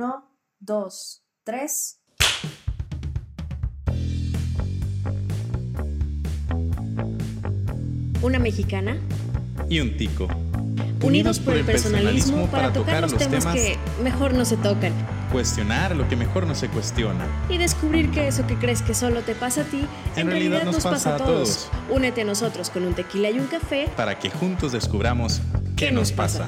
Uno, dos, tres. Una mexicana. Y un tico. Unidos por el personalismo para tocar los temas que mejor no se tocan. Cuestionar lo que mejor no se cuestiona. Y descubrir que eso que crees que solo te pasa a ti, en, realidad, nos pasa a todos. Únete a nosotros con un tequila y un café para que juntos descubramos qué nos pasa.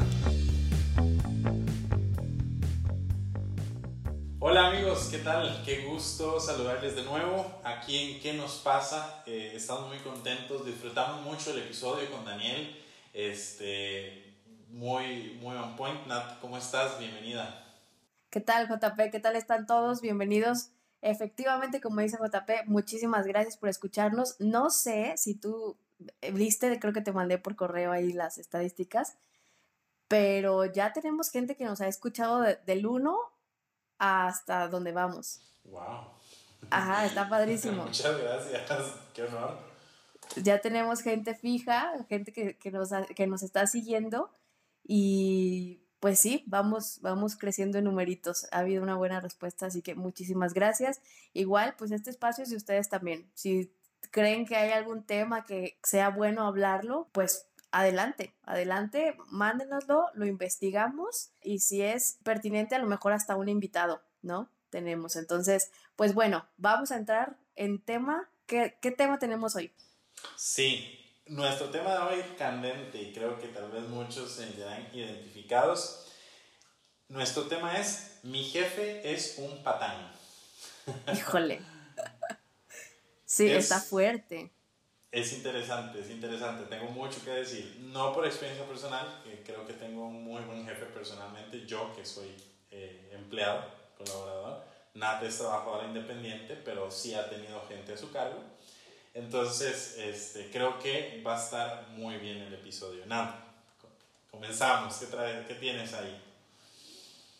¿Qué tal? Qué gusto saludarles de nuevo aquí en ¿Qué nos pasa? Eh, estamos muy contentos, disfrutamos mucho el episodio con Daniel. Este, muy, muy on point. Nat, ¿cómo estás? Bienvenida. ¿Qué tal, JP? ¿Qué tal están todos? Bienvenidos. Efectivamente, como dice JP, muchísimas gracias por escucharnos. No sé si tú viste, creo que te mandé por correo ahí las estadísticas, pero ya tenemos gente que nos ha escuchado del 1 hasta donde vamos. Wow. Ajá, está padrísimo. Muchas gracias, qué honor. Ya tenemos gente fija, gente que, que, nos, que nos está siguiendo y pues sí, vamos, vamos creciendo en numeritos. Ha habido una buena respuesta, así que muchísimas gracias. Igual, pues este espacio es de ustedes también. Si creen que hay algún tema que sea bueno hablarlo, pues adelante, adelante, mándenoslo, lo investigamos y si es pertinente, a lo mejor hasta un invitado, ¿no? Tenemos. Entonces, pues bueno, vamos a entrar en tema. ¿Qué, tema tenemos hoy? Sí, nuestro tema de hoy candente y creo que tal vez muchos se verán identificados. Nuestro tema es Mi jefe es un patán. Híjole. Sí, está fuerte. Es interesante, es interesante. Tengo mucho que decir. No por experiencia personal, creo que tengo un muy buen jefe personalmente. Yo, que soy eh, empleado, colaborador. Nat es trabajadora independiente, pero sí ha tenido gente a su cargo. Entonces, este, creo que va a estar muy bien el episodio. Nat, comenzamos. ¿Qué, trae, qué tienes ahí?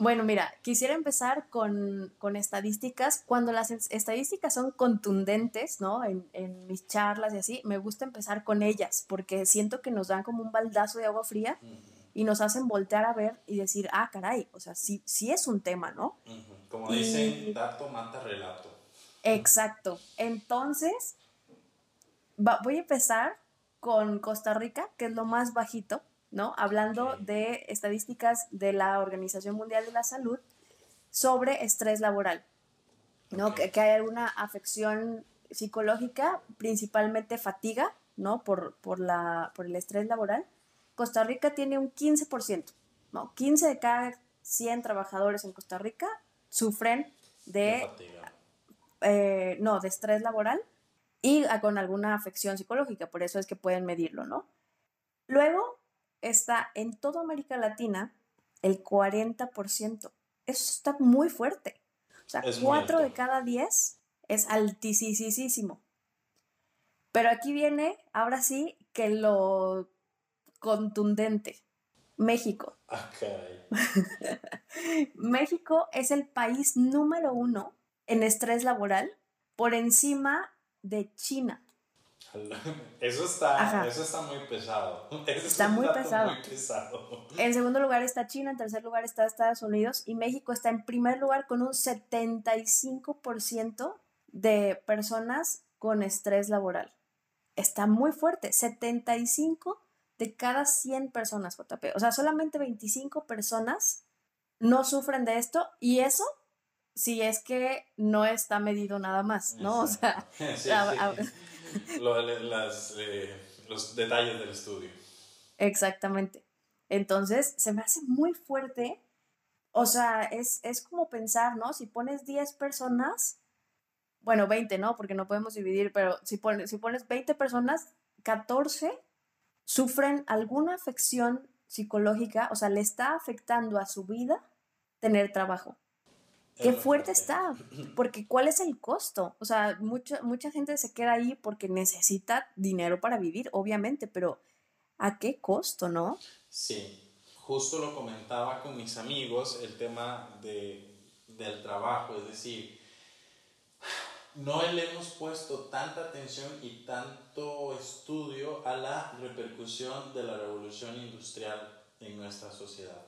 Bueno, mira, quisiera empezar con, con, estadísticas. Cuando las estadísticas son contundentes, ¿no? En, en, mis charlas y así, me gusta empezar con ellas, porque siento que nos dan como un baldazo de agua fría y nos hacen voltear a ver y decir, ah, caray, o sea, sí, sí es un tema, ¿no? Como dicen, dato mata relato. Exacto. Entonces, voy a empezar con Costa Rica, que es lo más bajito. ¿No? Hablando de estadísticas de la Organización Mundial de la Salud sobre estrés laboral, ¿no? Que, hay alguna afección psicológica, principalmente fatiga, ¿no? Por, por, la, por el estrés laboral. Costa Rica tiene un 15%, ¿no? 15 de cada 100 trabajadores en Costa Rica sufren de, eh, no, de estrés laboral y con alguna afección psicológica, por eso es que pueden medirlo, ¿no? Luego, está en toda América Latina el 40%. Eso está muy fuerte. O sea, 4 de cada 10 es altísimo. Pero aquí viene, ahora sí, que lo contundente. México. México es el país número uno en estrés laboral por encima de China. Eso está, eso está muy pesado. está muy pesado. En segundo lugar está China, en tercer lugar está Estados Unidos y México está en primer lugar con un 75% de personas con estrés laboral. Está muy fuerte, 75 de cada 100 personas, JP. O sea, solamente 25 personas no sufren de esto y eso si es que no está medido nada más, ¿no? O sea, eh, los detalles del estudio. Exactamente. Entonces, se me hace muy fuerte. O sea, es, es como pensar, ¿no? Si pones 10 personas, bueno, 20, ¿no? Porque no podemos dividir, pero si pones, si pones 20 personas, 14 sufren alguna afección psicológica, o sea, le está afectando a su vida tener trabajo. Qué fuerte está, porque ¿cuál es el costo? O sea, mucha, mucha gente se queda ahí porque necesita dinero para vivir, obviamente, pero ¿a qué costo, no? Sí, justo lo comentaba con mis amigos, el tema de, del trabajo, es decir, no le hemos puesto tanta atención y tanto estudio a la repercusión de la revolución industrial en nuestra sociedad.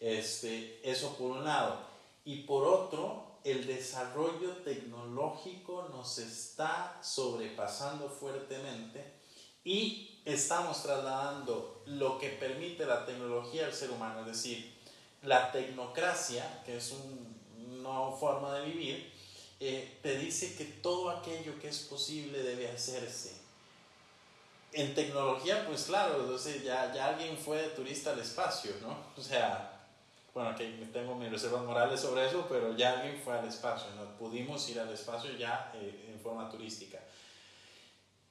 Este, eso por un lado. Y por otro, el desarrollo tecnológico nos está sobrepasando fuertemente y estamos trasladando lo que permite la tecnología al ser humano, es decir, la tecnocracia, que es una nueva forma de vivir, eh, te dice que todo aquello que es posible debe hacerse. En tecnología, pues claro, entonces ya, ya alguien fue de turista al espacio, ¿no? O sea, bueno, que tengo mis reservas morales sobre eso, pero ya alguien fue al espacio, ¿no? pudimos ir al espacio ya eh, en forma turística.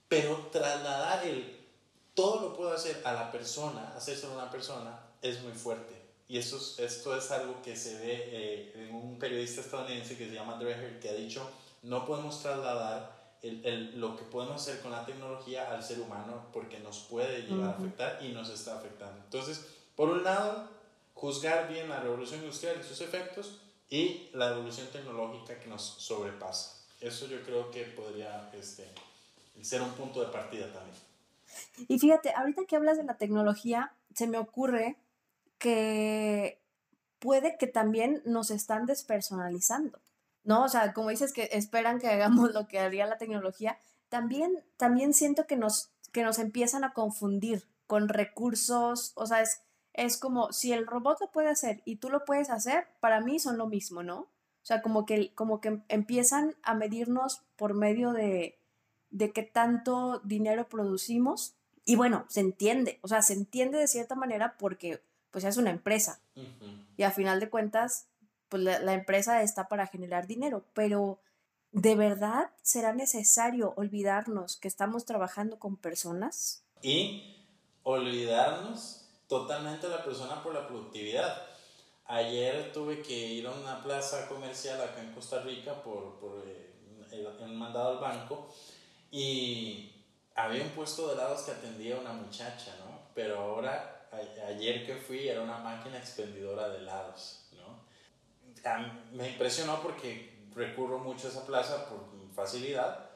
Pero trasladar el todo lo puedo hacer a la persona, hacérselo a una persona, es muy fuerte. Y esto es, esto es algo que se ve eh, en un periodista estadounidense que se llama Dreher, que ha dicho, no podemos trasladar el, el, lo que podemos hacer con la tecnología al ser humano porque nos puede llegar a afectar y nos está afectando. Entonces, por un lado, juzgar bien la revolución industrial y sus efectos y la evolución tecnológica que nos sobrepasa. Eso yo creo que podría este, ser un punto de partida también. Y fíjate, ahorita que hablas de la tecnología, se me ocurre que puede que también nos están despersonalizando, ¿no? O sea, como dices que esperan que hagamos lo que haría la tecnología, también, también siento que nos, que nos empiezan a confundir con recursos, o sea, es, es como si el robot lo puede hacer y tú lo puedes hacer, para mí son lo mismo, ¿no? O sea, como que, como que empiezan a medirnos por medio de, de qué tanto dinero producimos. Y bueno, se entiende, o sea, se entiende de cierta manera porque pues es una empresa. Y a final de cuentas, pues la, la, empresa está para generar dinero, pero ¿de verdad será necesario olvidarnos que estamos trabajando con personas? Y olvidarnos totalmente la persona por la productividad. Ayer tuve que ir a una plaza comercial acá en Costa Rica por, por eh, el, mandado al banco y había un puesto de helados que atendía una muchacha, ¿no? Pero ahora, ayer que fui, era una máquina expendidora de helados, ¿no? Me impresionó porque recurro mucho a esa plaza por facilidad,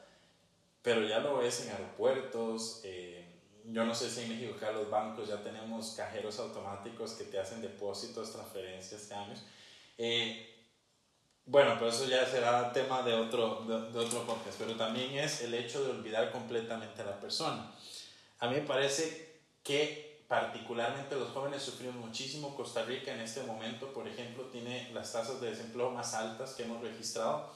pero ya lo ves en aeropuertos, eh, yo no sé si en México acá los bancos ya tenemos cajeros automáticos que te hacen depósitos, transferencias, cambios. Eh, bueno, pero eso ya será tema de otro, de, otro podcast, pero también es el hecho de olvidar completamente a la persona. A mí me parece que particularmente los jóvenes sufrimos muchísimo. Costa Rica en este momento, por ejemplo, tiene las tasas de desempleo más altas que hemos registrado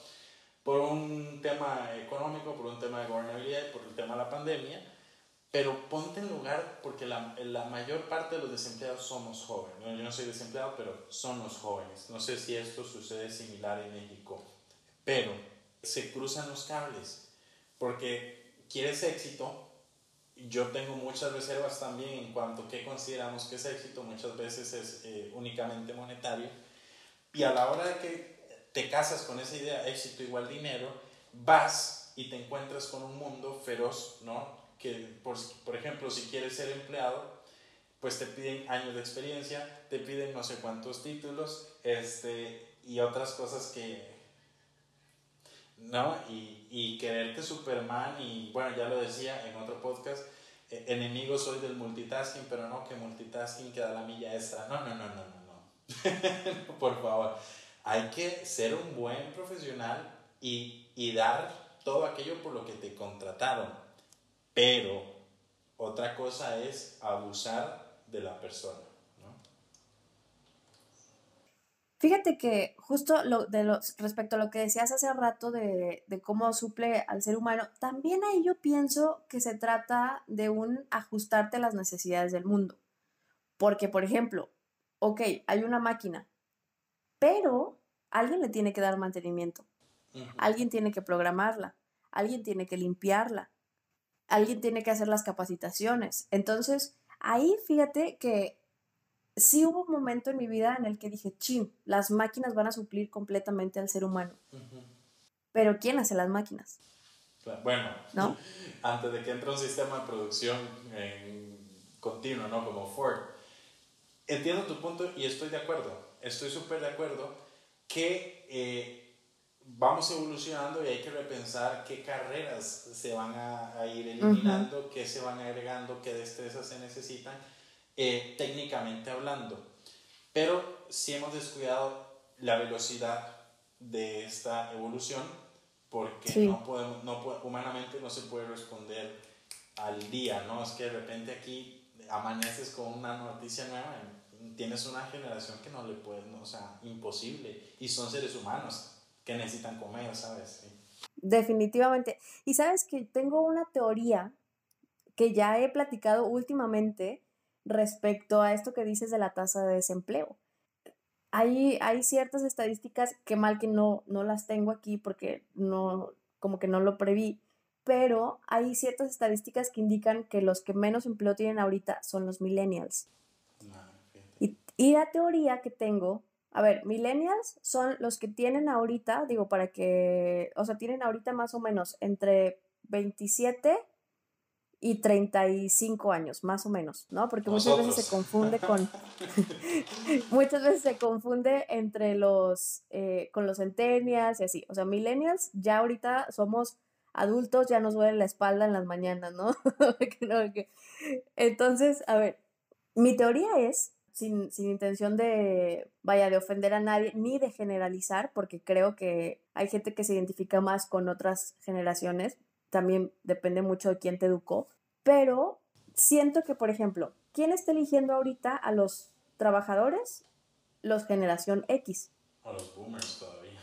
por un tema económico, por un tema de gobernabilidad y por el tema de la pandemia pero ponte en lugar, porque la, la, mayor parte de los desempleados somos jóvenes. Yo no soy desempleado, pero son los jóvenes. No sé si esto sucede similar en México, pero se cruzan los cables, porque quieres éxito. Yo tengo muchas reservas también en cuanto a qué consideramos que es éxito. Muchas veces es eh, únicamente monetario. Y a la hora de que te casas con esa idea, éxito igual dinero, vas y te encuentras con un mundo feroz, ¿no? Que, por, por ejemplo, si quieres ser empleado, pues te piden años de experiencia, te piden no sé cuántos títulos, este, y otras cosas que, ¿no? Y, y quererte Superman, y bueno, ya lo decía en otro podcast, e, enemigo soy del multitasking, pero no que multitasking queda la milla extra. No, no, no, no, no, no. por favor, hay que ser un buen profesional y, y dar todo aquello por lo que te contrataron. Pero otra cosa es abusar de la persona. ¿no? Fíjate que justo lo, de los, respecto a lo que decías hace rato de, de cómo suple al ser humano, también ahí yo pienso que se trata de un ajustarte a las necesidades del mundo. Porque, por ejemplo, ok, hay una máquina, pero alguien le tiene que dar mantenimiento. Alguien tiene que programarla, alguien tiene que limpiarla, alguien tiene que hacer las capacitaciones. Entonces, ahí fíjate que sí hubo un momento en mi vida en el que dije, chin, las máquinas van a suplir completamente al ser humano. Pero ¿quién hace las máquinas? Bueno, ¿no? antes de que entre un sistema de producción en continuo, ¿no? Como Ford. Entiendo tu punto y estoy de acuerdo. Estoy súper de acuerdo que eh, vamos evolucionando y hay que repensar qué carreras se van a, ir eliminando, qué se van agregando, qué destrezas se necesitan, eh, técnicamente hablando. Pero si hemos descuidado la velocidad de esta evolución porque no podemos, no humanamente no se puede responder al día, ¿no? Es que de repente aquí amaneces con una noticia nueva tienes una generación que no le puede, o sea, imposible. Y son seres humanos que necesitan comer, ¿sabes? Definitivamente. Y sabes que tengo una teoría que ya he platicado últimamente respecto a esto que dices de la tasa de desempleo. Hay, hay ciertas estadísticas que mal que no, no las tengo aquí porque no, como que no lo preví, pero hay ciertas estadísticas que indican que los que menos empleo tienen ahorita son los millennials. Ah, y, y la teoría que tengo, a ver, millennials son los que tienen ahorita, digo, para que, o sea, tienen ahorita más o menos entre 27 y 35 años, más o menos, ¿no? Porque muchas veces se confunde con, muchas veces se confunde entre los, eh, con los centennials y así. O sea, millennials ya ahorita somos adultos, ya nos duele la espalda en las mañanas, ¿no? Entonces, a ver, mi teoría es, sin, sin intención de, vaya, de ofender a nadie, ni de generalizar, porque creo que hay gente que se identifica más con otras generaciones, también depende mucho de quién te educó, pero siento que, por ejemplo, ¿quién está eligiendo ahorita a los trabajadores? Los generación X. A los boomers todavía.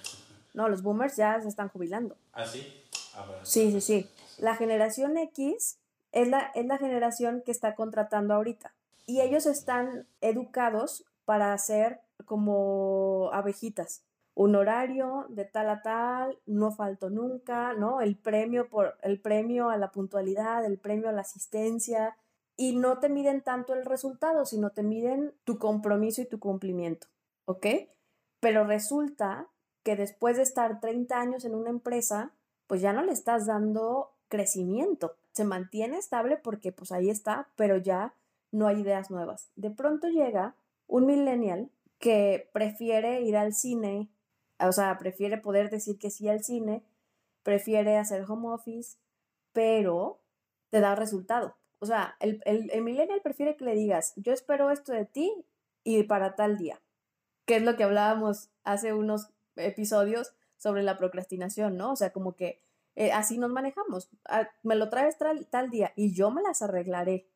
No, los boomers ya se están jubilando. ¿Ah, sí? Ah, sí, sí, sí. La generación X es la, es la generación que está contratando ahorita. Y ellos están educados para ser como abejitas un horario de tal a tal, no falto nunca, ¿no? El premio por el premio a la puntualidad, el premio a la asistencia y no te miden tanto el resultado, sino te miden tu compromiso y tu cumplimiento, ¿ok? Pero resulta que después de estar 30 años en una empresa, pues ya no le estás dando crecimiento. Se mantiene estable porque pues ahí está, pero ya no hay ideas nuevas. De pronto llega un millennial que prefiere ir al cine, o sea, prefiere poder decir que sí al cine, prefiere hacer home office, pero te da resultado. O sea, el, el, millennial prefiere que le digas, yo espero esto de ti y para tal día, que es lo que hablábamos hace unos episodios sobre la procrastinación, ¿no? O sea, como que eh, así nos manejamos. Ah, me lo traes tal, tal día y yo me las arreglaré.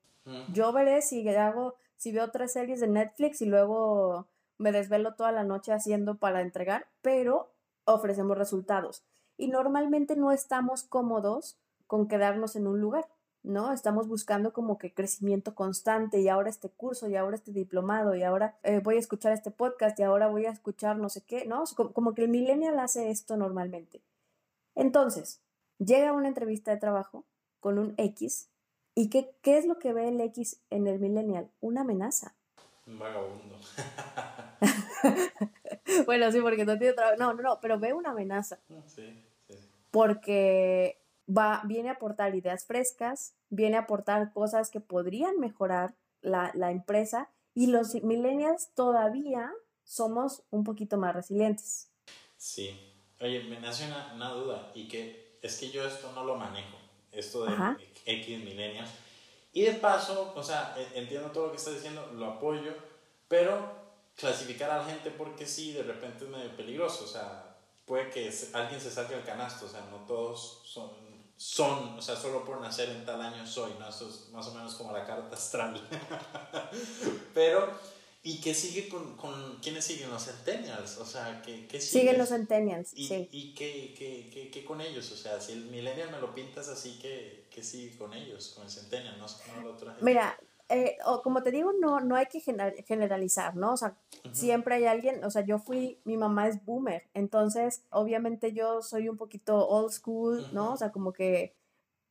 Yo veré si hago, si veo tres series de Netflix y luego me desvelo toda la noche haciendo para entregar, pero ofrecemos resultados. Y normalmente no estamos cómodos con quedarnos en un lugar, ¿no? Estamos buscando como que crecimiento constante y ahora este curso y ahora este diplomado y ahora eh, voy a escuchar este podcast y ahora voy a escuchar no sé qué, ¿no? Como, que el millennial hace esto normalmente. Entonces, llega una entrevista de trabajo con un X y ¿qué, qué es lo que ve el X en el millennial? Una amenaza. Un vagabundo. bueno, sí, porque no tiene trabajo. No, no, no, pero ve una amenaza. Mm, sí, sí. Porque va, viene a aportar ideas frescas, viene a aportar cosas que podrían mejorar la, la empresa y los millennials todavía somos un poquito más resilientes. Sí. Oye, me nace una, una, duda y que es que yo esto no lo manejo, esto de X millennials. Y de paso, o sea, entiendo todo lo que estás diciendo, lo apoyo, pero clasificar a la gente porque sí, de repente es medio peligroso, o sea, puede que alguien se salga del canasto, o sea, no todos son, son, o sea, solo por nacer en tal año soy, ¿no? Eso es más o menos como la carta astral. Pero, ¿y qué sigue con, con quiénes siguen los centennials? O sea, ¿qué, qué sigue? Siguen los centennials, ¿Y, sí. ¿Y qué, qué, qué, qué, con ellos? O sea, si el millennial me lo pintas así, ¿qué, qué sigue con ellos, con el centennial? No, no lo traje. Mira, eh, o como te digo, no, no hay que generalizar, ¿no? O sea, siempre hay alguien, o sea, yo fui, mi mamá es boomer, entonces obviamente yo soy un poquito old school, ¿no? O sea, como que,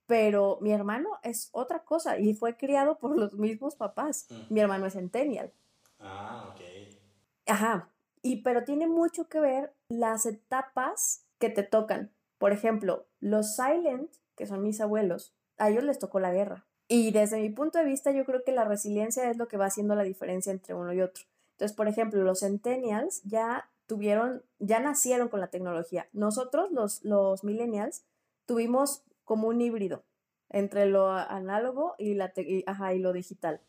pero mi hermano es otra cosa y fue criado por los mismos papás. Mi hermano es centennial. Ah, ok. Ajá, y pero tiene mucho que ver las etapas que te tocan. Por ejemplo, los silent, que son mis abuelos, a ellos les tocó la guerra. Y desde mi punto de vista, yo creo que la resiliencia es lo que va haciendo la diferencia entre uno y otro. Entonces, por ejemplo, los centennials ya tuvieron, ya nacieron con la tecnología. Nosotros, los, los millennials, tuvimos como un híbrido. Entre lo análogo y, la ajá, y lo digital.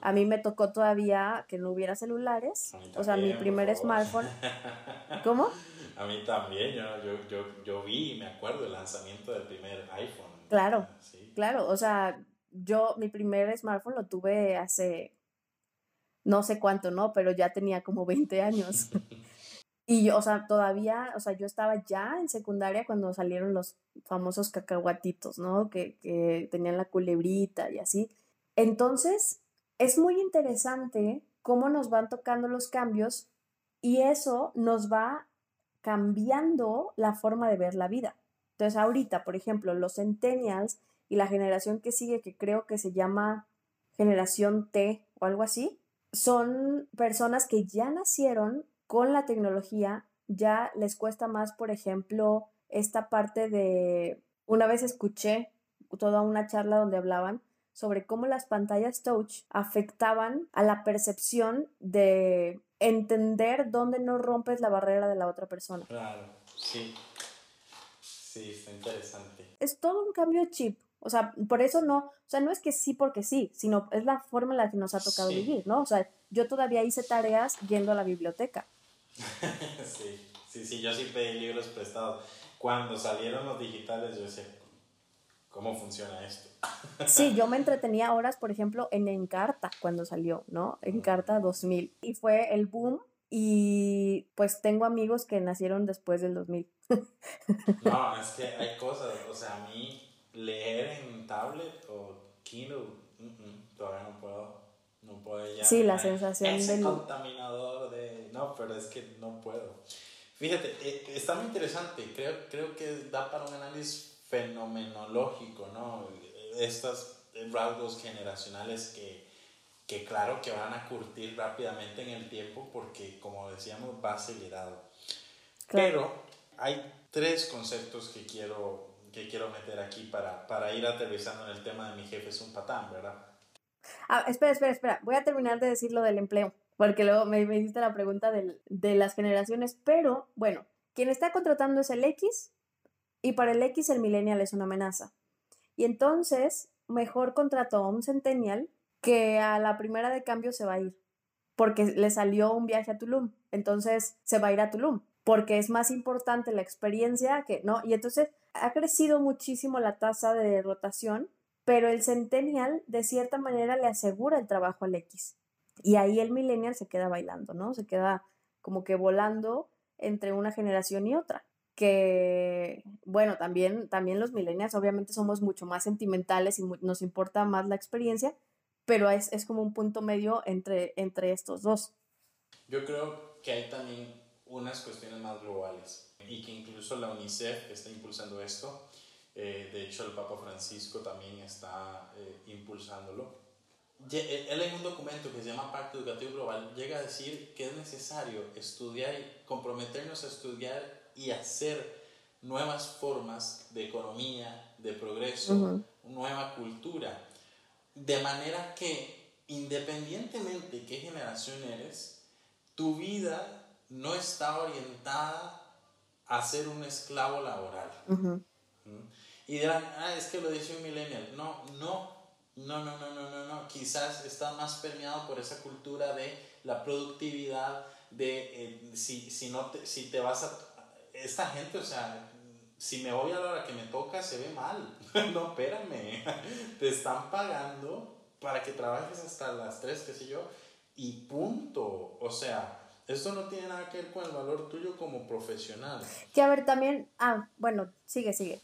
A mí me tocó todavía que no hubiera celulares, o sea, mi primer smartphone. ¿Cómo? A mí también, yo, yo, yo, yo vi, me acuerdo, el lanzamiento del primer iPhone. Claro, claro, o sea, yo mi primer smartphone lo tuve hace no sé cuánto, ¿no? Pero ya tenía como 20 años. y yo, o sea, todavía, o sea, yo estaba ya en secundaria cuando salieron los famosos cacahuatitos, ¿no? Que, que tenían la culebrita y así. Entonces, es muy interesante cómo nos van tocando los cambios y eso nos va cambiando la forma de ver la vida. Entonces, ahorita, por ejemplo, los centennials y la generación que sigue, que creo que se llama generación T o algo así, son personas que ya nacieron con la tecnología, ya les cuesta más, por ejemplo, esta parte de, una vez escuché toda una charla donde hablaban sobre cómo las pantallas touch afectaban a la percepción de entender dónde no rompes la barrera de la otra persona. Claro, sí. Sí, está interesante. Es todo un cambio chip. O sea, por eso no, o sea, no es que sí porque sí, sino es la forma en la que nos ha tocado vivir, ¿no? O sea, yo todavía hice tareas yendo a la biblioteca. sí, sí, sí, yo sí pedí libros prestados. Cuando salieron los digitales, yo decía, ¿cómo funciona esto? sí, yo me entretenía horas, por ejemplo, en Encarta cuando salió, ¿no? Encarta 2000. Y fue el boom y pues tengo amigos que nacieron después del 2000. no, es que hay cosas, o sea, a mí leer en tablet o Kindle, todavía no puedo. No puedo ya. Sí, la sensación ese contaminador de. No, pero es que no puedo. Fíjate, eh, está muy interesante. Creo, creo que da para un análisis fenomenológico, ¿no? Estos rasgos generacionales que, que, claro, que van a curtir rápidamente en el tiempo porque, como decíamos, va acelerado. Pero hay tres conceptos que quiero que quiero meter aquí para, para ir aterrizando en el tema de mi jefe es un patán, ¿verdad? Ah, espera, espera, espera. Voy a terminar de decir lo del empleo, porque luego me, me hiciste la pregunta del, de las generaciones, pero bueno, quien está contratando es el X y para el X el millennial es una amenaza. Y entonces, mejor contrató a un centennial que a la primera de cambio se va a ir, porque le salió un viaje a Tulum, entonces se va a ir a Tulum, porque es más importante la experiencia que, ¿no? Y entonces ha crecido muchísimo la tasa de rotación, pero el centennial de cierta manera le asegura el trabajo al X. Y ahí el millennial se queda bailando, ¿no? Se queda como que volando entre una generación y otra. Que, bueno, también, también los millennials obviamente somos mucho más sentimentales y nos importa más la experiencia, pero es, es como un punto medio entre, entre estos dos. Yo creo que hay también unas cuestiones más globales y que incluso la UNICEF está impulsando esto. Eh, de hecho, el Papa Francisco también está eh, impulsándolo. Eh, él en un documento que se llama Pacto Educativo Global llega a decir que es necesario estudiar y comprometernos a estudiar y hacer nuevas formas de economía, de progreso, nueva cultura, de manera que independientemente de qué generación eres, tu vida no está orientada a ser un esclavo laboral. Y dirán, ah, es que lo dice un millennial. No, no, no, no, no, no, no, no. Quizás está más permeado por esa cultura de la productividad, de eh, si, si, no te, si te vas a... Esta gente, o sea, si me voy a la hora que me toca, se ve mal. no, espérame. te están pagando para que trabajes hasta las 3, qué sé yo, y punto. O sea, esto no tiene nada que ver con el valor tuyo como profesional. Que a ver, también, ah, bueno, sigue, sigue.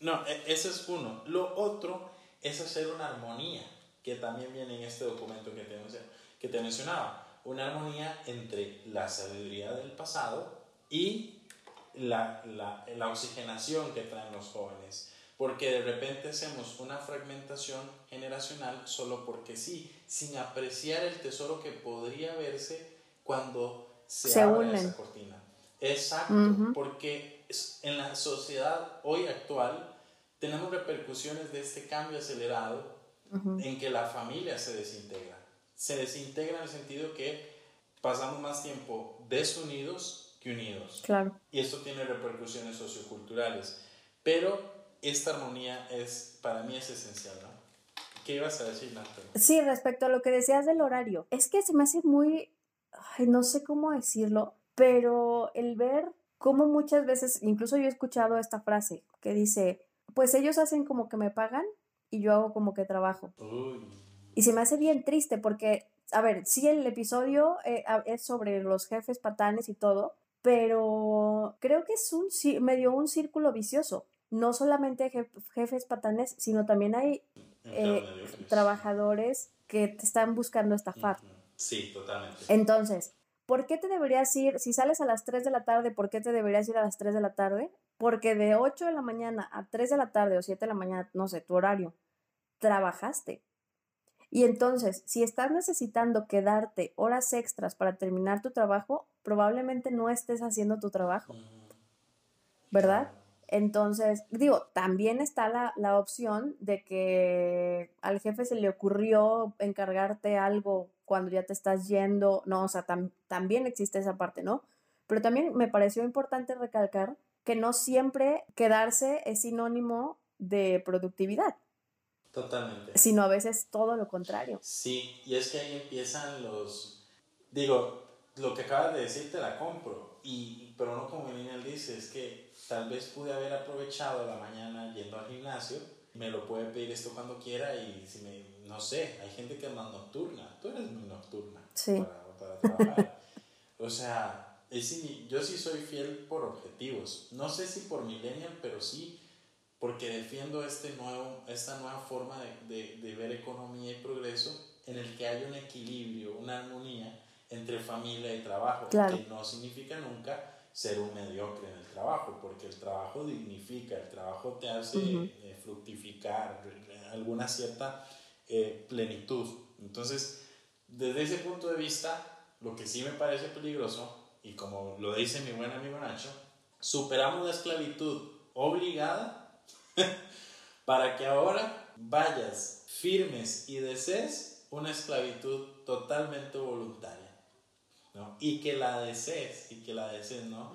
No, e, ese es uno. Lo otro es hacer una armonía, que también viene en este documento que te, que te mencionaba. Una armonía entre la sabiduría del pasado y la, la, la oxigenación que traen los jóvenes. Porque de repente hacemos una fragmentación generacional solo porque sí, sin apreciar el tesoro que podría verse cuando se, se abre esa cortina. Exacto, porque en la sociedad hoy actual tenemos repercusiones de este cambio acelerado en que la familia se desintegra. Se desintegra en el sentido que pasamos más tiempo desunidos que unidos. Claro. Y esto tiene repercusiones socioculturales. Pero esta armonía es, para mí es esencial, ¿no? ¿Qué ibas a decir, Natalia? Sí, respecto a lo que decías del horario, es que se me hace muy, ay, no sé cómo decirlo, pero el ver cómo muchas veces, incluso yo he escuchado esta frase que dice, pues ellos hacen como que me pagan y yo hago como que trabajo. Y se me hace bien triste porque, a ver, sí el episodio eh, es sobre los jefes patanes y todo, pero creo que es un medio un círculo vicioso. No solamente jefes patanes, sino también hay eh, trabajadores que te están buscando estafar. Sí, totalmente. Entonces, ¿por qué te deberías ir, si sales a las 3 de la tarde, ¿por qué te deberías ir a las 3 de la tarde? Porque de 8 de la mañana a 3 de la tarde o 7 de la mañana, no sé, tu horario, trabajaste. Y entonces, si estás necesitando quedarte horas extras para terminar tu trabajo, probablemente no estés haciendo tu trabajo. ¿Verdad? Entonces, digo, también está la, la, opción de que al jefe se le ocurrió encargarte algo cuando ya te estás yendo, no, o sea, también existe esa parte, ¿no? Pero también me pareció importante recalcar que no siempre quedarse es sinónimo de productividad. Totalmente. Sino a veces todo lo contrario. Sí, y es que ahí empiezan los, digo, lo que acabas de decir te la compro, y, pero no como Lilian dice, es que tal vez pude haber aprovechado la mañana yendo al gimnasio, me lo puede pedir esto cuando quiera y si me, no sé, hay gente que es más nocturna, tú eres muy nocturna sí. para, para trabajar. o sea, es, yo sí soy fiel por objetivos, no sé si por millennial, pero sí porque defiendo este nuevo, esta nueva forma de, de, de ver economía y progreso en el que hay un equilibrio, una armonía entre familia y trabajo, claro. que no significa nunca ser un mediocre en el trabajo, porque el trabajo dignifica, el trabajo te hace eh, fructificar alguna cierta eh, plenitud. Entonces, desde ese punto de vista, lo que sí me parece peligroso, y como lo dice mi buen amigo Nacho, superamos la esclavitud obligada para que ahora vayas firmes y desees una esclavitud totalmente voluntaria. Y que la desees, y que la desees, ¿no?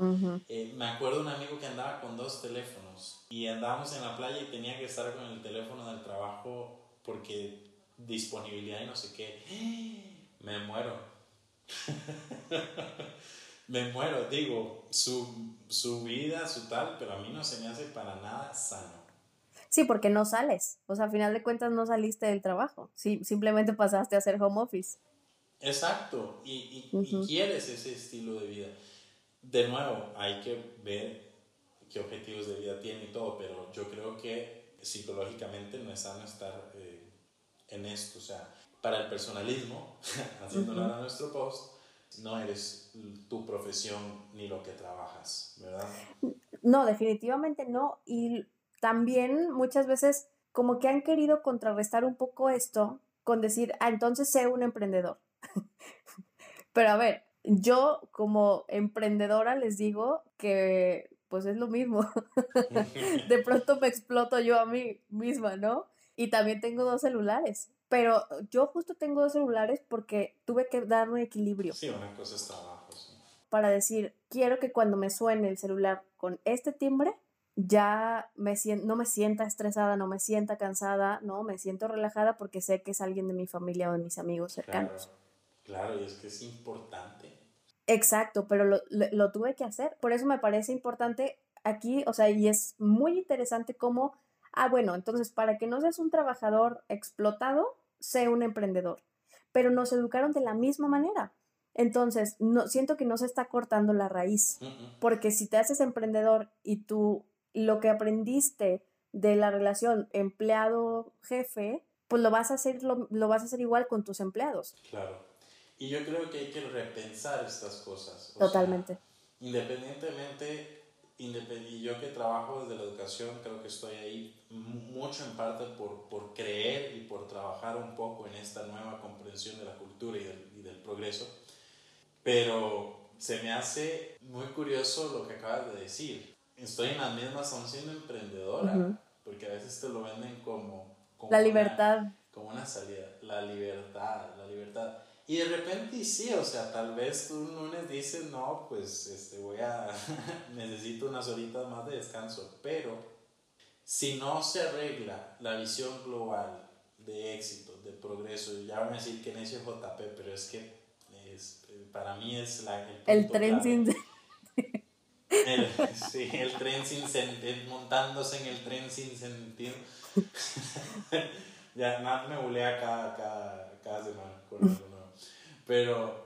Eh, me acuerdo un amigo que andaba con dos teléfonos y andábamos en la playa y tenía que estar con el teléfono del trabajo porque disponibilidad y no sé qué. Me muero. me muero, digo, su, su vida, su tal, pero a mí no se me hace para nada sano. Sí, porque no sales. O sea, a final de cuentas no saliste del trabajo. Sí, simplemente pasaste a hacer home office. Exacto, y, y, quieres ese estilo de vida. De nuevo, hay que ver qué objetivos de vida tiene y todo, pero yo creo que psicológicamente no es sano estar eh, en esto. O sea, para el personalismo, haciendo a nuestro post, no eres tu profesión ni lo que trabajas, ¿verdad? No, definitivamente no. Y también muchas veces como que han querido contrarrestar un poco esto con decir, ah, entonces sé un emprendedor. Pero a ver, yo como emprendedora les digo que pues es lo mismo. de pronto me exploto yo a mí misma, ¿no? Y también tengo dos celulares. Pero yo justo tengo dos celulares porque tuve que dar un equilibrio. Sí, una cosa es trabajo. Para decir, quiero que cuando me suene el celular con este timbre, ya me no me sienta estresada, no me sienta cansada, no, me siento relajada porque sé que es alguien de mi familia o de mis amigos cercanos. Claro, y es que es importante. Exacto, pero lo, lo, tuve que hacer. Por eso me parece importante aquí, o sea, y es muy interesante cómo, ah, bueno, entonces para que no seas un trabajador explotado, sé un emprendedor. Pero nos educaron de la misma manera. Entonces, no, siento que no se está cortando la raíz, porque si te haces emprendedor y tú lo que aprendiste de la relación empleado-jefe, pues lo vas a hacer, lo, lo vas a hacer igual con tus empleados. Claro. Y yo creo que hay que repensar estas cosas. Totalmente. independientemente, y yo que trabajo desde la educación, creo que estoy ahí mucho en parte por, por creer y por trabajar un poco en esta nueva comprensión de la cultura y del, y del progreso. Pero se me hace muy curioso lo que acabas de decir. Estoy en las mismas, aún siendo emprendedora, porque a veces te lo venden como... como la libertad. como una salida. La libertad, la libertad. Y de repente sí, o sea, tal vez tú un lunes dices, no, pues este, voy a, necesito unas horitas más de descanso, pero si no se arregla la visión global de éxito, de progreso, ya van a decir que necio es JP, pero es que es, para mí es la, el, el tren sin el, sí, el tren sin sentido, montándose en el tren sin sentido. ya nada me bulea cada, cada, cada semana Pero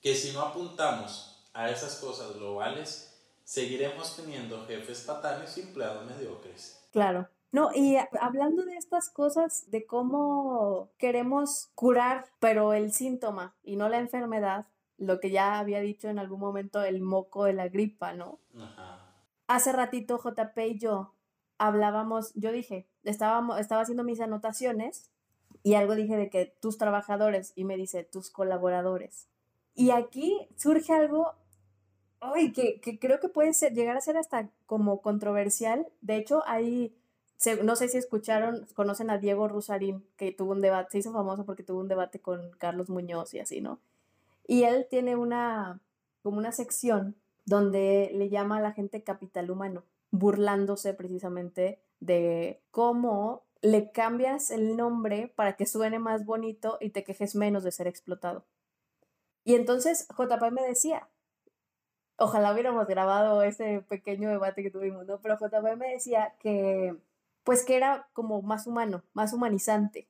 que si no apuntamos a esas cosas globales, seguiremos teniendo jefes patanes y empleados mediocres. Claro. No, y hablando de estas cosas, de cómo queremos curar, pero el síntoma y no la enfermedad, lo que ya había dicho en algún momento, el moco de la gripa, ¿no? Ajá. Hace ratito JP y yo hablábamos, yo dije, estaba, estaba haciendo mis anotaciones y algo dije de que tus trabajadores y me dice tus colaboradores. Y aquí surge algo ay, que, que creo que puede ser, llegar a ser hasta como controversial. De hecho, hay no sé si escucharon, conocen a Diego Rusarín, que tuvo un debate, se hizo famoso porque tuvo un debate con Carlos Muñoz y así, ¿no? Y él tiene una, como una sección donde le llama a la gente capital humano, burlándose precisamente de cómo le cambias el nombre para que suene más bonito y te quejes menos de ser explotado. Y entonces JP me decía, ojalá hubiéramos grabado ese pequeño debate que tuvimos, ¿no? Pero JP me decía que pues que era como más humano, más humanizante.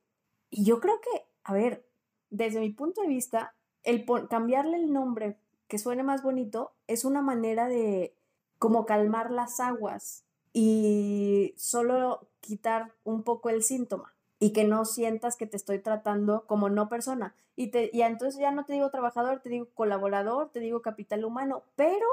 Y yo creo que, a ver, desde mi punto de vista, el cambiarle el nombre que suene más bonito es una manera de como calmar las aguas y solo quitar un poco el síntoma y que no sientas que te estoy tratando como no persona. Y, te, y entonces ya no te digo trabajador, te digo colaborador, te digo capital humano, pero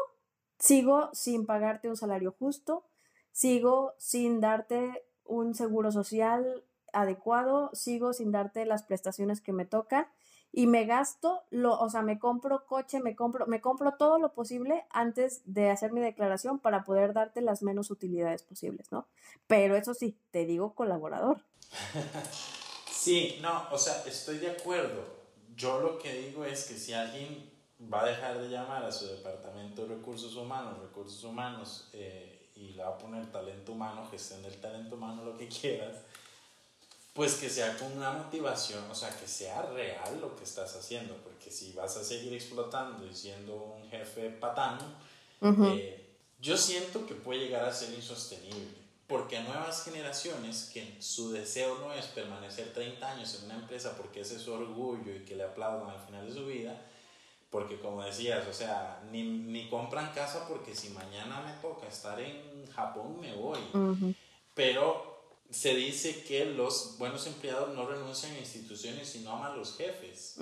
sigo sin pagarte un salario justo, sigo sin darte un seguro social adecuado, sigo sin darte las prestaciones que me tocan y me gasto lo, o sea, me compro coche, me compro, me compro todo lo posible antes de hacer mi declaración para poder darte las menos utilidades posibles, ¿no? Pero eso sí, te digo colaborador. sí, no, o sea, estoy de acuerdo. Yo lo que digo es que si alguien va a dejar de llamar a su departamento de recursos humanos, recursos humanos, eh, y le va a poner talento humano, gestión del talento humano, lo que quieras, pues que sea con una motivación, o sea, que sea real lo que estás haciendo, porque si vas a seguir explotando y siendo un jefe patano, eh, yo siento que puede llegar a ser insostenible, porque a nuevas generaciones que su deseo no es permanecer 30 años en una empresa porque ese es su orgullo y que le aplaudan al final de su vida, porque como decías, o sea, ni, ni, compran casa porque si mañana me toca estar en Japón me voy. Pero se dice que los buenos empleados no renuncian a instituciones sino aman a los jefes.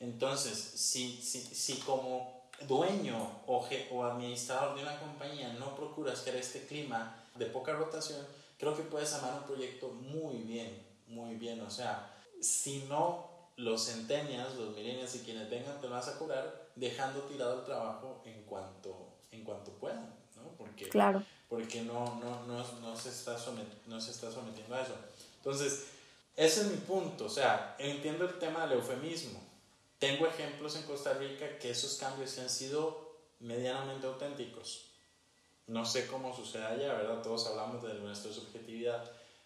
Entonces, si, si, si, como dueño o, o administrador de una compañía no procuras crear este clima de poca rotación, creo que puedes amar un proyecto muy bien, muy bien. O sea, si no los centenias, los millennials y quienes vengan te vas a curar dejando tirado el trabajo en cuanto, en cuanto puedan, ¿no? Porque, claro. Porque no, no, no, no, se está no se está sometiendo a eso. Entonces, ese es mi punto, o sea, entiendo el tema del eufemismo. Tengo ejemplos en Costa Rica que esos cambios han sido medianamente auténticos. No sé cómo sucede allá, ¿verdad? Todos hablamos de nuestra subjetividad,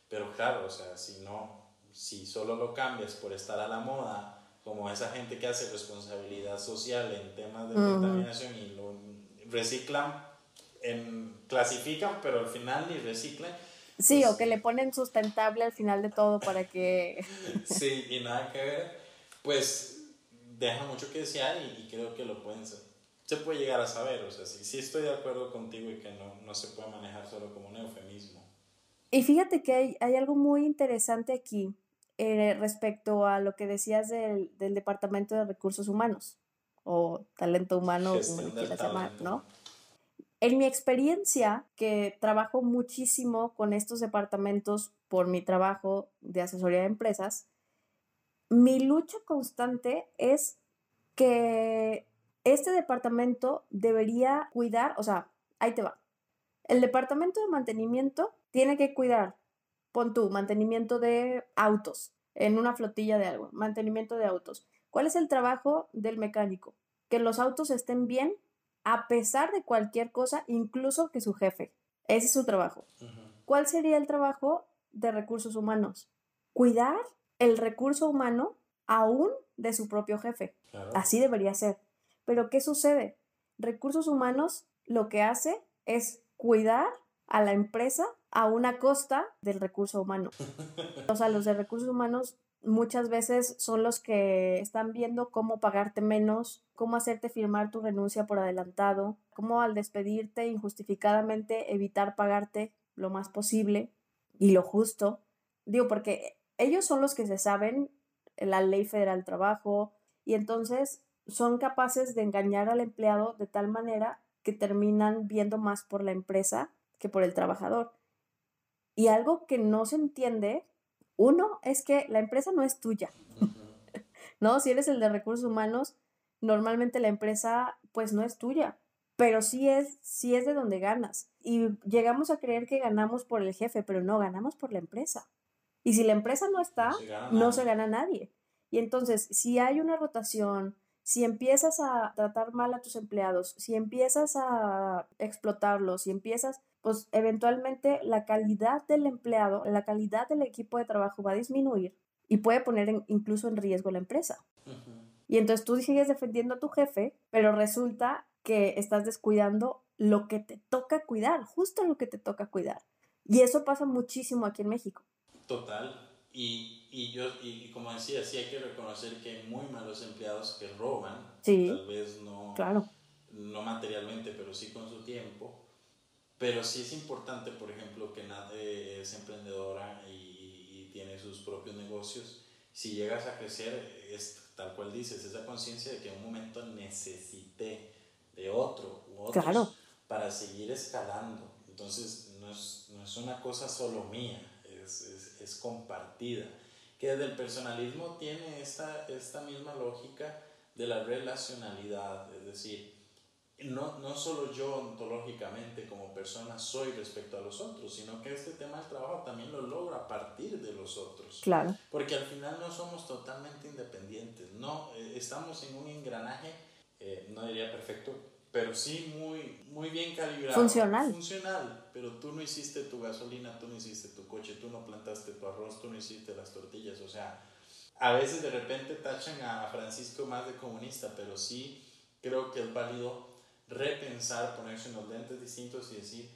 pero claro, o sea, si no, si solo lo cambias por estar a la moda, como esa gente que hace responsabilidad social en temas de contaminación y lo reciclan, en, clasifican, pero al final ni reciclan. Sí, o pues que le ponen sustentable al final de todo para que... sí, y nada que ver, pues deja mucho que desear y, creo que lo pueden se puede llegar a saber, o sea, sí, sí estoy de acuerdo contigo y que no, no se puede manejar solo como un eufemismo. Y fíjate que hay, hay algo muy interesante aquí, eh, respecto a lo que decías del, del, Departamento de Recursos Humanos o talento humano, como quieras llamar, ¿no? En mi experiencia, que trabajo muchísimo con estos departamentos por mi trabajo de asesoría de empresas, mi lucha constante es que este departamento debería cuidar, o sea, ahí te va. El departamento de mantenimiento tiene que cuidar Pon tú, mantenimiento de autos en una flotilla de algo, mantenimiento de autos. ¿Cuál es el trabajo del mecánico? Que los autos estén bien a pesar de cualquier cosa, incluso que su jefe. Ese es su trabajo. ¿Cuál sería el trabajo de recursos humanos? Cuidar el recurso humano aún de su propio jefe. Así debería ser. Pero ¿qué sucede? Recursos humanos lo que hace es cuidar a la empresa a una costa del recurso humano. O sea, los de recursos humanos muchas veces son los que están viendo cómo pagarte menos, cómo hacerte firmar tu renuncia por adelantado, cómo al despedirte injustificadamente evitar pagarte lo más posible y lo justo. Digo, porque ellos son los que se saben la ley federal del trabajo y entonces son capaces de engañar al empleado de tal manera que terminan viendo más por la empresa que por el trabajador. Y algo que no se entiende, uno, es que la empresa no es tuya. no, si eres el de recursos humanos, normalmente la empresa pues no es tuya, pero sí es, sí es de donde ganas. Y llegamos a creer que ganamos por el jefe, pero no, ganamos por la empresa. Y si la empresa no está, no se gana, nadie. Y entonces, si hay una rotación, si empiezas a tratar mal a tus empleados, si empiezas a explotarlos, si empiezas, pues eventualmente la calidad del empleado, la calidad del equipo de trabajo va a disminuir y puede poner incluso en riesgo la empresa. Y entonces tú sigues defendiendo a tu jefe, pero resulta que estás descuidando lo que te toca cuidar, justo lo que te toca cuidar. Y eso pasa muchísimo aquí en México. Total. Y, y yo, y como decía, sí hay que reconocer que hay muy malos empleados que roban, tal vez no, claro. no materialmente, pero sí con su tiempo. Pero sí es importante, por ejemplo, que nadie es emprendedora y, y tiene sus propios negocios. Si llegas a crecer, es tal cual dices, esa conciencia de que en un momento necesité de otro u otros para seguir escalando. Entonces, no es, no es una cosa solo mía, es, es, compartida, que desde el personalismo tiene esta, esta misma lógica de la relacionalidad, es decir, no, no solo yo ontológicamente como persona soy respecto a los otros, sino que este tema del trabajo también lo logro a partir de los otros. Claro. Porque al final no somos totalmente independientes, no, eh, estamos en un engranaje, eh, no diría perfecto, pero sí muy, muy bien calibrado. Funcional. Funcional, pero tú no hiciste tu gasolina, tú no hiciste tu coche, tú no plantaste tu arroz, tú no hiciste las tortillas, o sea, a veces de repente tachan a Francisco más de comunista, pero sí creo que es válido repensar, ponerse unos lentes distintos y decir,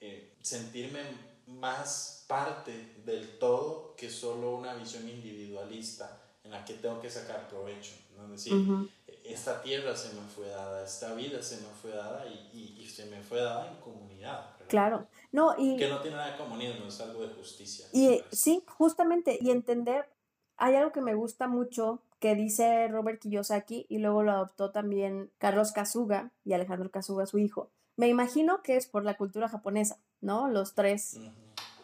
eh, sentirme más parte del todo que solo una visión individualista en la que tengo que sacar provecho. ¿no? Es decir, esta tierra se me fue dada, esta vida se me fue dada y, y, se me fue dada en comunidad. Claro, no, y... Que no tiene nada de comunismo, es algo de justicia. Y sí, justamente, y entender, hay algo que me gusta mucho que dice Robert Kiyosaki y luego lo adoptó también Carlos Kazuga y Alejandro Kazuga, su hijo. Me imagino que es por la cultura japonesa, ¿no? Los tres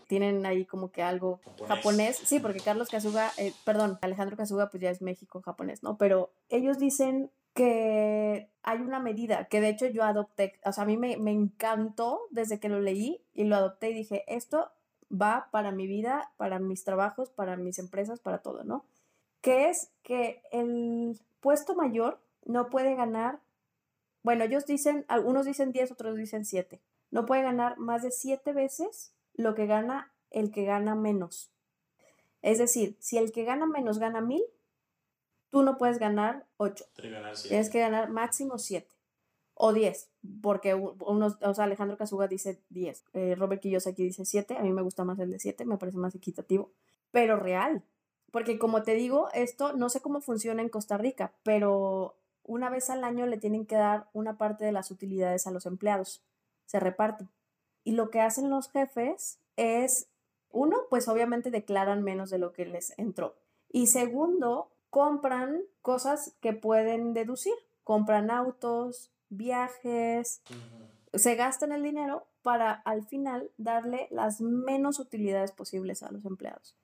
tienen ahí como que algo japonés. Sí, porque Carlos Kazuga, eh, perdón, Alejandro Kazuga pues ya es México japonés, ¿no? Pero ellos dicen que hay una medida que de hecho yo adopté, o sea, a mí me, me encantó desde que lo leí y lo adopté y dije, esto va para mi vida, para mis trabajos, para mis empresas, para todo, ¿no? Que es que el puesto mayor no puede ganar, bueno, ellos dicen, algunos dicen 10, otros dicen 7, no puede ganar más de 7 veces lo que gana el que gana menos. Es decir, si el que gana menos gana mil, tú no puedes ganar ocho. Tienes que ganar máximo siete o diez, porque unos, o sea, Alejandro Casuga dice diez, eh, Robert Kiyosaki dice siete, a mí me gusta más el de siete, me parece más equitativo, pero real, porque como te digo, esto no sé cómo funciona en Costa Rica, pero una vez al año le tienen que dar una parte de las utilidades a los empleados, se reparten. Y lo que hacen los jefes es, uno, pues obviamente declaran menos de lo que les entró. Y segundo, compran cosas que pueden deducir. Compran autos, viajes, se gastan el dinero para al final darle las menos utilidades posibles a los empleados.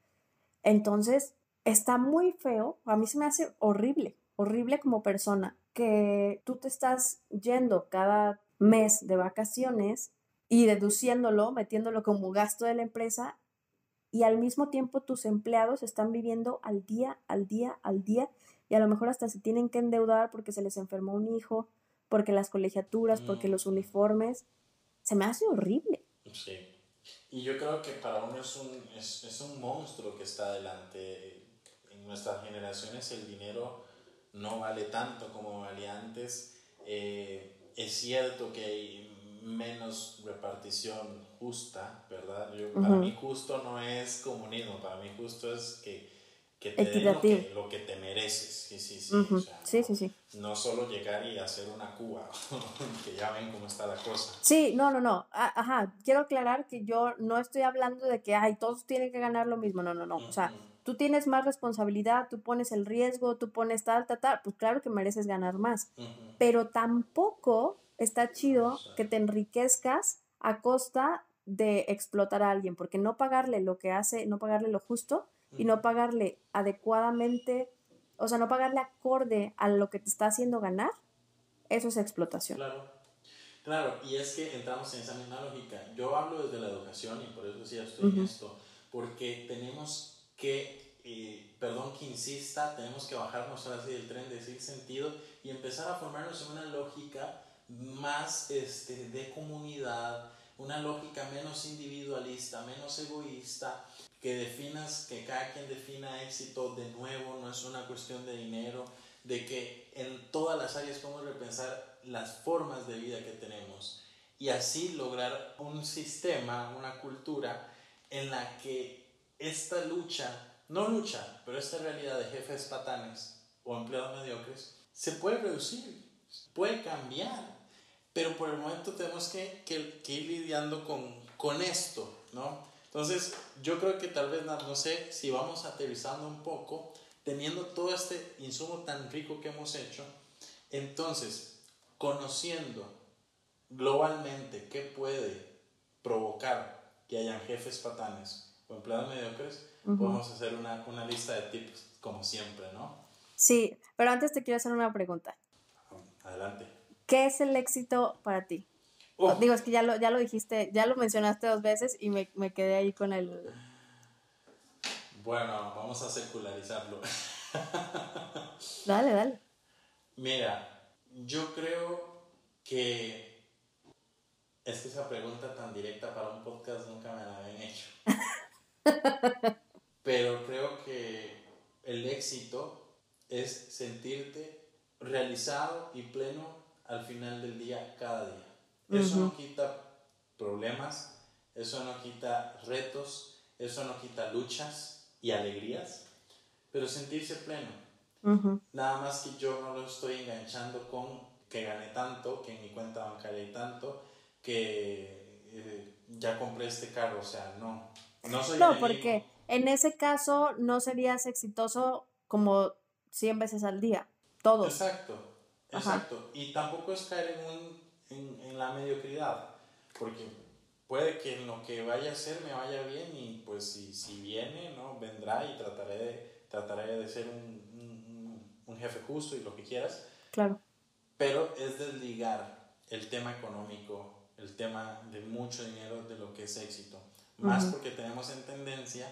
Entonces, está muy feo, a mí se me hace horrible, horrible como persona, que tú te estás yendo cada mes de vacaciones y deduciéndolo, metiéndolo como gasto de la empresa y al mismo tiempo tus empleados están viviendo al día, al día, al día y a lo mejor hasta se tienen que endeudar porque se les enfermó un hijo, porque las colegiaturas, porque mm. los uniformes. Se me hace horrible. Sí, Y yo creo que para uno es un, es, es un monstruo que está adelante. En nuestras generaciones el dinero no vale tanto como valía antes. Eh, es cierto que hay menos repartición justa, ¿verdad? Yo, Para mí justo no es comunismo, para mí justo es que que te den lo que, lo que, te mereces. Sí, sí, sí. o sea, sí, sí, sí. No solo llegar y hacer una Cuba, que ya ven cómo está la cosa. Sí, no, no, no. Ajá, quiero aclarar que yo no estoy hablando de que, ay, todos tienen que ganar lo mismo. No, no, no. O sea, tú tienes más responsabilidad, tú pones el riesgo, tú pones tal, tal, tal. Pues claro que mereces ganar más. Pero tampoco está chido que te enriquezcas a costa de explotar a alguien, porque no pagarle lo que hace, no pagarle lo justo, y no pagarle adecuadamente, o sea, no pagarle acorde a lo que te está haciendo ganar, eso es explotación. Claro. Claro, y es que entramos en esa misma lógica. Yo hablo desde la educación y por eso decía estoy en esto, porque tenemos que, eh, perdón que insista, tenemos que bajarnos ahora sí del tren de ese sentido y empezar a formarnos en una lógica más este, de comunidad, una lógica menos individualista, menos egoísta, que definas, que cada quien defina éxito de nuevo, no es una cuestión de dinero, de que en todas las áreas podemos repensar las formas de vida que tenemos y así lograr un sistema, una cultura en la que esta lucha, no lucha, pero esta realidad de jefes patanes o empleados mediocres se puede reducir, puede cambiar, pero por el momento tenemos que, que, que ir lidiando con, con esto, ¿no? Entonces, yo creo que tal vez, no sé, si vamos aterrizando un poco, teniendo todo este insumo tan rico que hemos hecho, entonces, conociendo globalmente qué puede provocar que hayan jefes patanes o empleados mediocres, podemos hacer una, una lista de tips, como siempre, ¿no? Sí, pero antes te quiero hacer una pregunta. Adelante. ¿Qué es el éxito para ti? Digo, es que ya lo, ya lo dijiste, ya lo mencionaste dos veces y me, me quedé ahí con el... Bueno, vamos a secularizarlo. dale, dale. Mira, yo creo que es que esa pregunta tan directa para un podcast nunca me la habían hecho. Pero creo que el éxito es sentirte realizado y pleno al final del día, cada día. Eso no quita problemas, eso no quita retos, eso no quita luchas y alegrías, pero sentirse pleno. Nada más que yo no lo estoy enganchando con que gané tanto, que en mi cuenta bancaria hay tanto, que eh, ya compré este carro, o sea, no. No, soy no porque en ese caso no serías exitoso como 100 veces al día, todos. Exacto, exacto. Y tampoco es caer en un en, en, la mediocridad, porque puede que en lo que vaya a hacer me vaya bien y pues si, si viene, ¿no? vendrá y trataré de, trataré de ser un, un, un jefe justo y lo que quieras. Claro. Pero es desligar el tema económico, el tema de mucho dinero de lo que es éxito. Más porque tenemos en tendencia,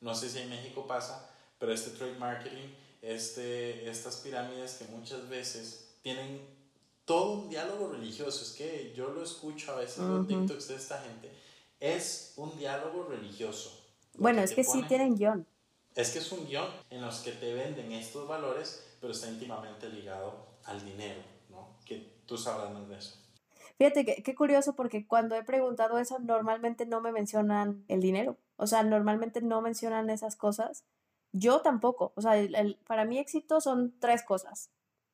no sé si en México pasa, pero este trade marketing, este, estas pirámides que muchas veces tienen todo un diálogo religioso. Es que yo lo escucho a veces en los TikToks de esta gente. Es un diálogo religioso. Bueno, es que sí tienen guion. Es que es un guion en los que te venden estos valores, pero está íntimamente ligado al dinero, ¿no? Que tú sabrás de eso. Fíjate que qué curioso porque cuando he preguntado eso normalmente no me mencionan el dinero. O sea, normalmente no mencionan esas cosas. Yo tampoco. O sea, para mí éxito son tres cosas.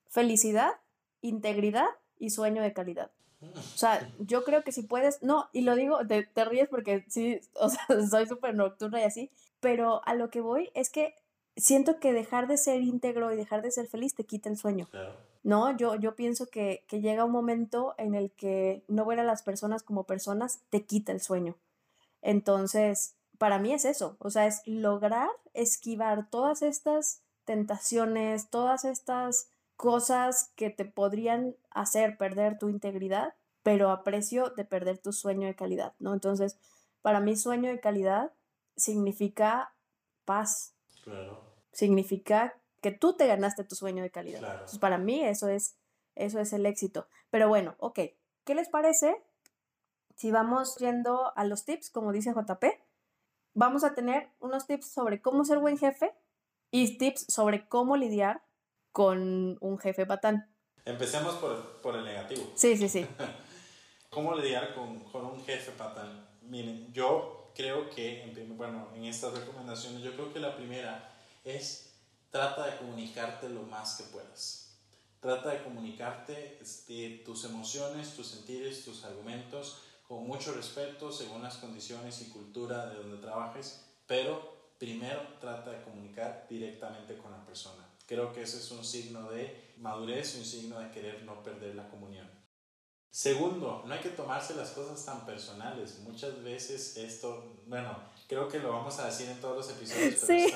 Felicidad, integridad y sueño de calidad. O sea, yo creo que si puedes, no, y lo digo, te, te ríes porque sí, o sea, soy súper nocturna y así, pero a lo que voy es que siento que dejar de ser íntegro y dejar de ser feliz te quita el sueño. No, yo, yo pienso que, que, llega un momento en el que no ver a las personas como personas te quita el sueño. Entonces, para mí es eso, o sea, es lograr esquivar todas estas tentaciones, todas estas cosas que te podrían hacer perder tu integridad, pero a precio de perder tu sueño de calidad, ¿no? Entonces, para mí sueño de calidad significa paz. Claro. Significa que tú te ganaste tu sueño de calidad. Entonces, para mí eso es, eso es el éxito. Pero bueno, ok, ¿qué les parece si vamos yendo a los tips, como dice JP, vamos a tener unos tips sobre cómo ser buen jefe y tips sobre cómo lidiar con un jefe patán. Empecemos por, por el negativo. Sí, sí, sí. ¿Cómo lidiar con, con, un jefe patán? Miren, yo creo que, bueno, en estas recomendaciones, yo creo que la primera es trata de comunicarte lo más que puedas. Trata de comunicarte este, tus emociones, tus sentires, tus argumentos con mucho respeto según las condiciones y cultura de donde trabajes, pero primero trata de comunicar directamente con la persona. Creo que ese es un signo de madurez y un signo de querer no perder la comunión. Segundo, no hay que tomarse las cosas tan personales. Muchas veces esto, bueno, creo que lo vamos a decir en todos los episodios, pero sí.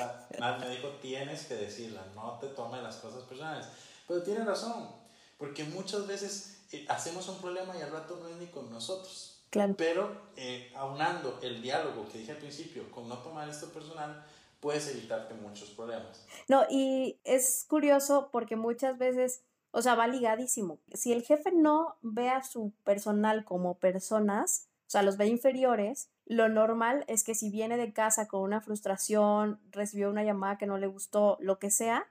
me dijo, tienes que decirla, no te tomes las cosas personales. Pero tiene razón, porque muchas veces eh, hacemos un problema y al rato no es ni con nosotros. Pero eh, aunando el diálogo que dije al principio con no tomar esto personal, puedes evitarte muchos problemas. No, y es curioso porque muchas veces, o sea, va ligadísimo. Si el jefe no ve a su personal como personas, o sea, los ve inferiores, lo normal es que si viene de casa con una frustración, recibió una llamada que no le gustó, lo que sea,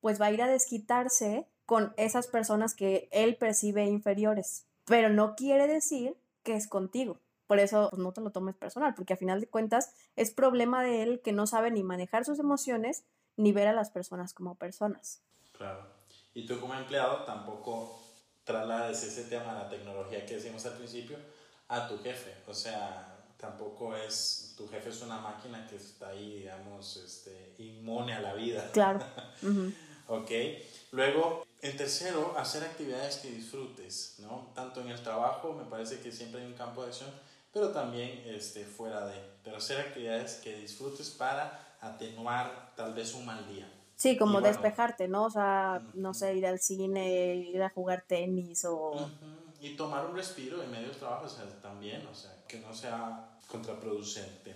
pues va a ir a desquitarse con esas personas que él percibe inferiores. Pero no quiere decir que es contigo. Por eso pues, no te lo tomes personal, porque a final de cuentas es problema de él que no sabe ni manejar sus emociones ni ver a las personas como personas. Claro. Y tú como empleado tampoco traslades ese tema de la tecnología que decimos al principio a tu jefe. O sea, tampoco es, tu jefe es una máquina que está ahí, digamos, este, inmune a la vida. Claro. ok. Luego, el tercero, hacer actividades que disfrutes, ¿no? Tanto en el trabajo, me parece que siempre hay un campo de acción, pero también este, fuera de. Pero hacer actividades que disfrutes para atenuar tal vez un mal día. Sí, como despejarte, ¿no? O sea, no sé, ir al cine, ir a jugar tenis o... Y tomar un respiro en medio del trabajo, o sea, también, o sea, que no sea contraproducente.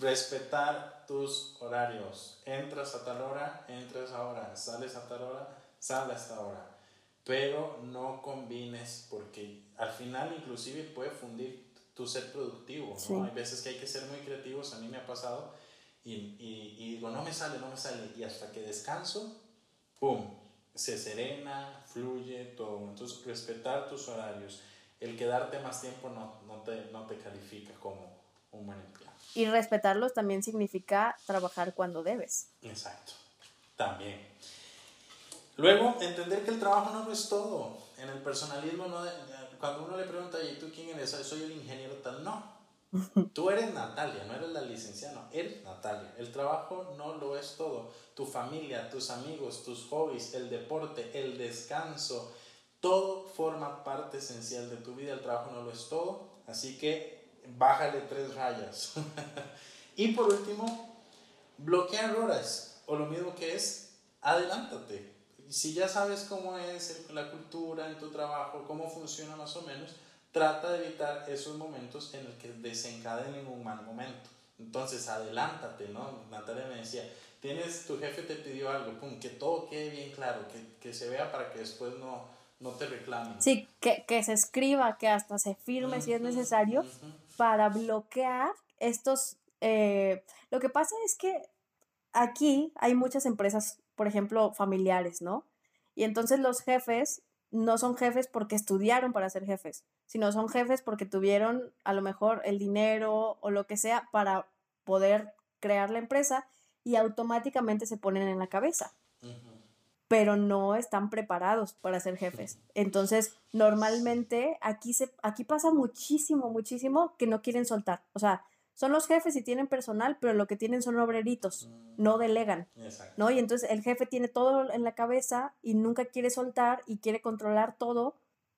Respetar tus horarios. Entras a tal hora, entras a hora, sales a tal hora, sale hasta ahora. Pero no combines porque al final inclusive puede fundir tu ser productivo. ¿no? Hay veces que hay que ser muy creativos, a mí me ha pasado y, y, y, digo, no me sale, no me sale. Y hasta que descanso, ¡pum! Se serena, fluye todo. Entonces, respetar tus horarios. El quedarte más tiempo no, no, te, no te califica como un buen empleado. Y respetarlos también significa trabajar cuando debes. Exacto, también. Luego, entender que el trabajo no lo es todo. En el personalismo, no, cuando uno le pregunta, ¿y tú quién eres? Soy el ingeniero tal. No. Tú eres Natalia, no eres la licenciada, no, eres Natalia. El trabajo no lo es todo. Tu familia, tus amigos, tus hobbies, el deporte, el descanso, todo forma parte esencial de tu vida. El trabajo no lo es todo. Así que bájale tres rayas. y por último, bloquea errores. O lo mismo que es, adelántate si ya sabes cómo es la cultura en tu trabajo, cómo funciona más o menos, trata de evitar esos momentos en los que desencadenen un mal momento. Entonces, adelántate, ¿no? Natalia me decía, tienes, tu jefe te pidió algo, pum, que todo quede bien claro, que, que se vea para que después no, no te reclamen. Sí, que, que, se escriba, que hasta se firme si es necesario, para bloquear estos... Eh, lo que pasa es que aquí hay muchas empresas por ejemplo, familiares, ¿no? Y entonces los jefes no son jefes porque estudiaron para ser jefes, sino son jefes porque tuvieron a lo mejor el dinero o lo que sea para poder crear la empresa y automáticamente se ponen en la cabeza. Pero no están preparados para ser jefes. Entonces, normalmente aquí, se, aquí pasa muchísimo, muchísimo que no quieren soltar. O sea, son los jefes y tienen personal, pero lo que tienen son obreritos, mm. no delegan, ¿no? Y entonces el jefe tiene todo en la cabeza y nunca quiere soltar y quiere controlar todo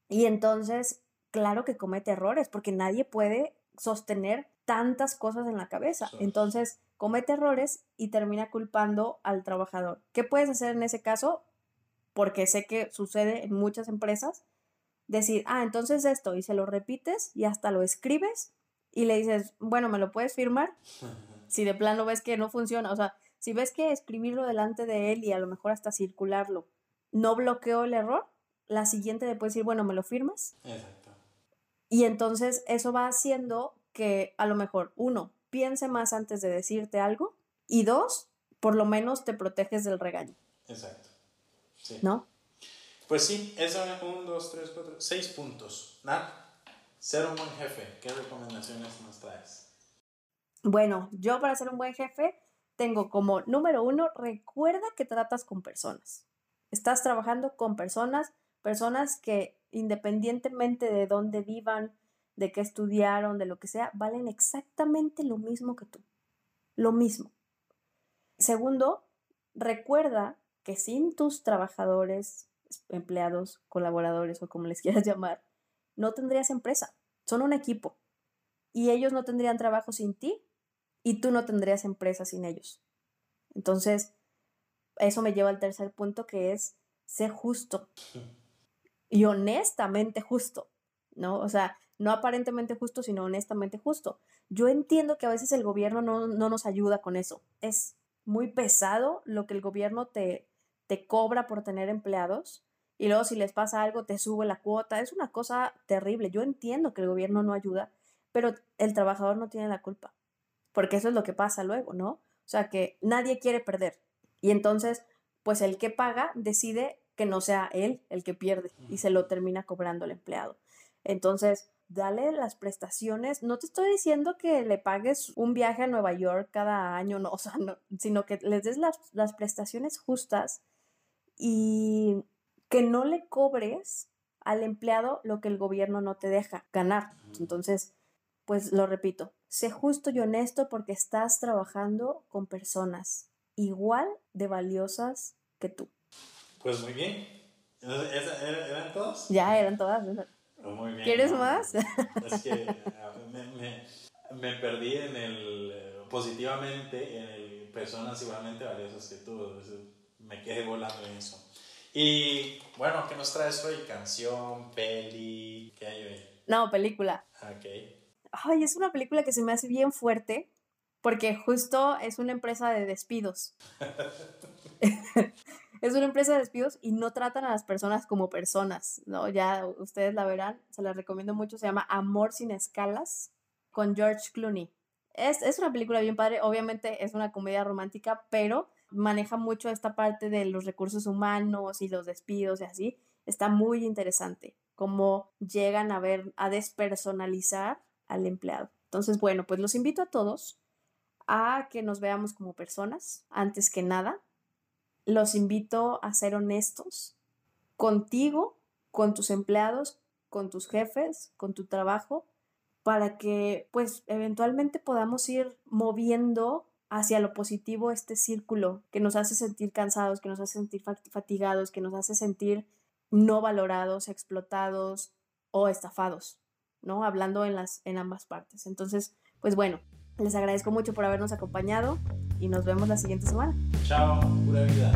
y entonces, claro que comete errores porque nadie puede sostener tantas cosas en la cabeza. Entonces, comete errores y termina culpando al trabajador. ¿Qué puedes hacer en ese caso? Porque sé que sucede en muchas empresas. Decir, ah, entonces esto, y se lo repites y hasta lo escribes y le dices, bueno, ¿me lo puedes firmar? si de plano ves que no funciona, o sea, si ves que escribirlo delante de él y a lo mejor hasta circularlo no bloqueó el error, la siguiente le puedes decir, bueno, ¿me lo firmas? Exacto. Y entonces eso va haciendo que a lo mejor, uno, piense más antes de decirte algo y dos, por lo menos te proteges del regaño. Exacto. Sí. ¿No? Pues sí, eso es un, dos, tres, cuatro, seis puntos. Nada. Ser un buen jefe. ¿Qué recomendaciones nos traes? Bueno, yo para ser un buen jefe tengo como número uno, recuerda que tratas con personas. Estás trabajando con personas, personas que independientemente de dónde vivan, de qué estudiaron, de lo que sea, valen exactamente lo mismo que tú. Lo mismo. Segundo, recuerda que sin tus trabajadores, empleados, colaboradores o como les quieras llamar, no tendrías empresa. Son un equipo. Y ellos no tendrían trabajo sin ti y tú no tendrías empresa sin ellos. Entonces, eso me lleva al tercer punto que es ser justo y honestamente justo, ¿no? O sea, no aparentemente justo, sino honestamente justo. Yo entiendo que a veces el gobierno no, nos ayuda con eso. Es muy pesado lo que el gobierno te, te cobra por tener empleados y luego si les pasa algo te sube la cuota. Es una cosa terrible. Yo entiendo que el gobierno no ayuda, pero el trabajador no tiene la culpa, porque eso es lo que pasa luego, ¿no? O sea, que nadie quiere perder. Y entonces, pues el que paga decide que no sea él el que pierde y se lo termina cobrando el empleado. Entonces, dale las prestaciones. No te estoy diciendo que le pagues un viaje a Nueva York cada año, no, o sea, no, sino que les des las, las prestaciones justas y que no le cobres al empleado lo que el gobierno no te deja ganar. Entonces, pues lo repito, sé justo y honesto porque estás trabajando con personas igual de valiosas que tú. Pues muy bien. ¿Eran todas? Ya, eran todas. Muy bien. ¿Quieres más? Es que me, me, me, perdí en el, eh, positivamente, en el personas igualmente valiosas que tú. Me quedé volando en eso. Y bueno, ¿qué nos traes hoy? ¿Canción, peli? ¿Qué hay hoy? No, película. Ok. Ay, es una película que se me hace bien fuerte porque justo es una empresa de despidos. es una empresa de despidos y no tratan a las personas como personas, ¿no? Ya ustedes la verán, se la recomiendo mucho, se llama Amor sin escalas con George Clooney. Es, es una película bien padre, obviamente es una comedia romántica, pero maneja mucho esta parte de los recursos humanos y los despidos y así. Está muy interesante cómo llegan a ver, a despersonalizar al empleado. Entonces, bueno, pues los invito a todos a que nos veamos como personas, antes que nada, los invito a ser honestos contigo, con tus empleados, con tus jefes, con tu trabajo, para que pues eventualmente podamos ir moviendo hacia lo positivo este círculo que nos hace sentir cansados, que nos hace sentir fatigados, que nos hace sentir no valorados, explotados o estafados, ¿no? Hablando en, las, en ambas partes. Entonces, pues bueno, les agradezco mucho por habernos acompañado y nos vemos la siguiente semana. Chao, pura vida.